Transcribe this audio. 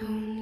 Oh no.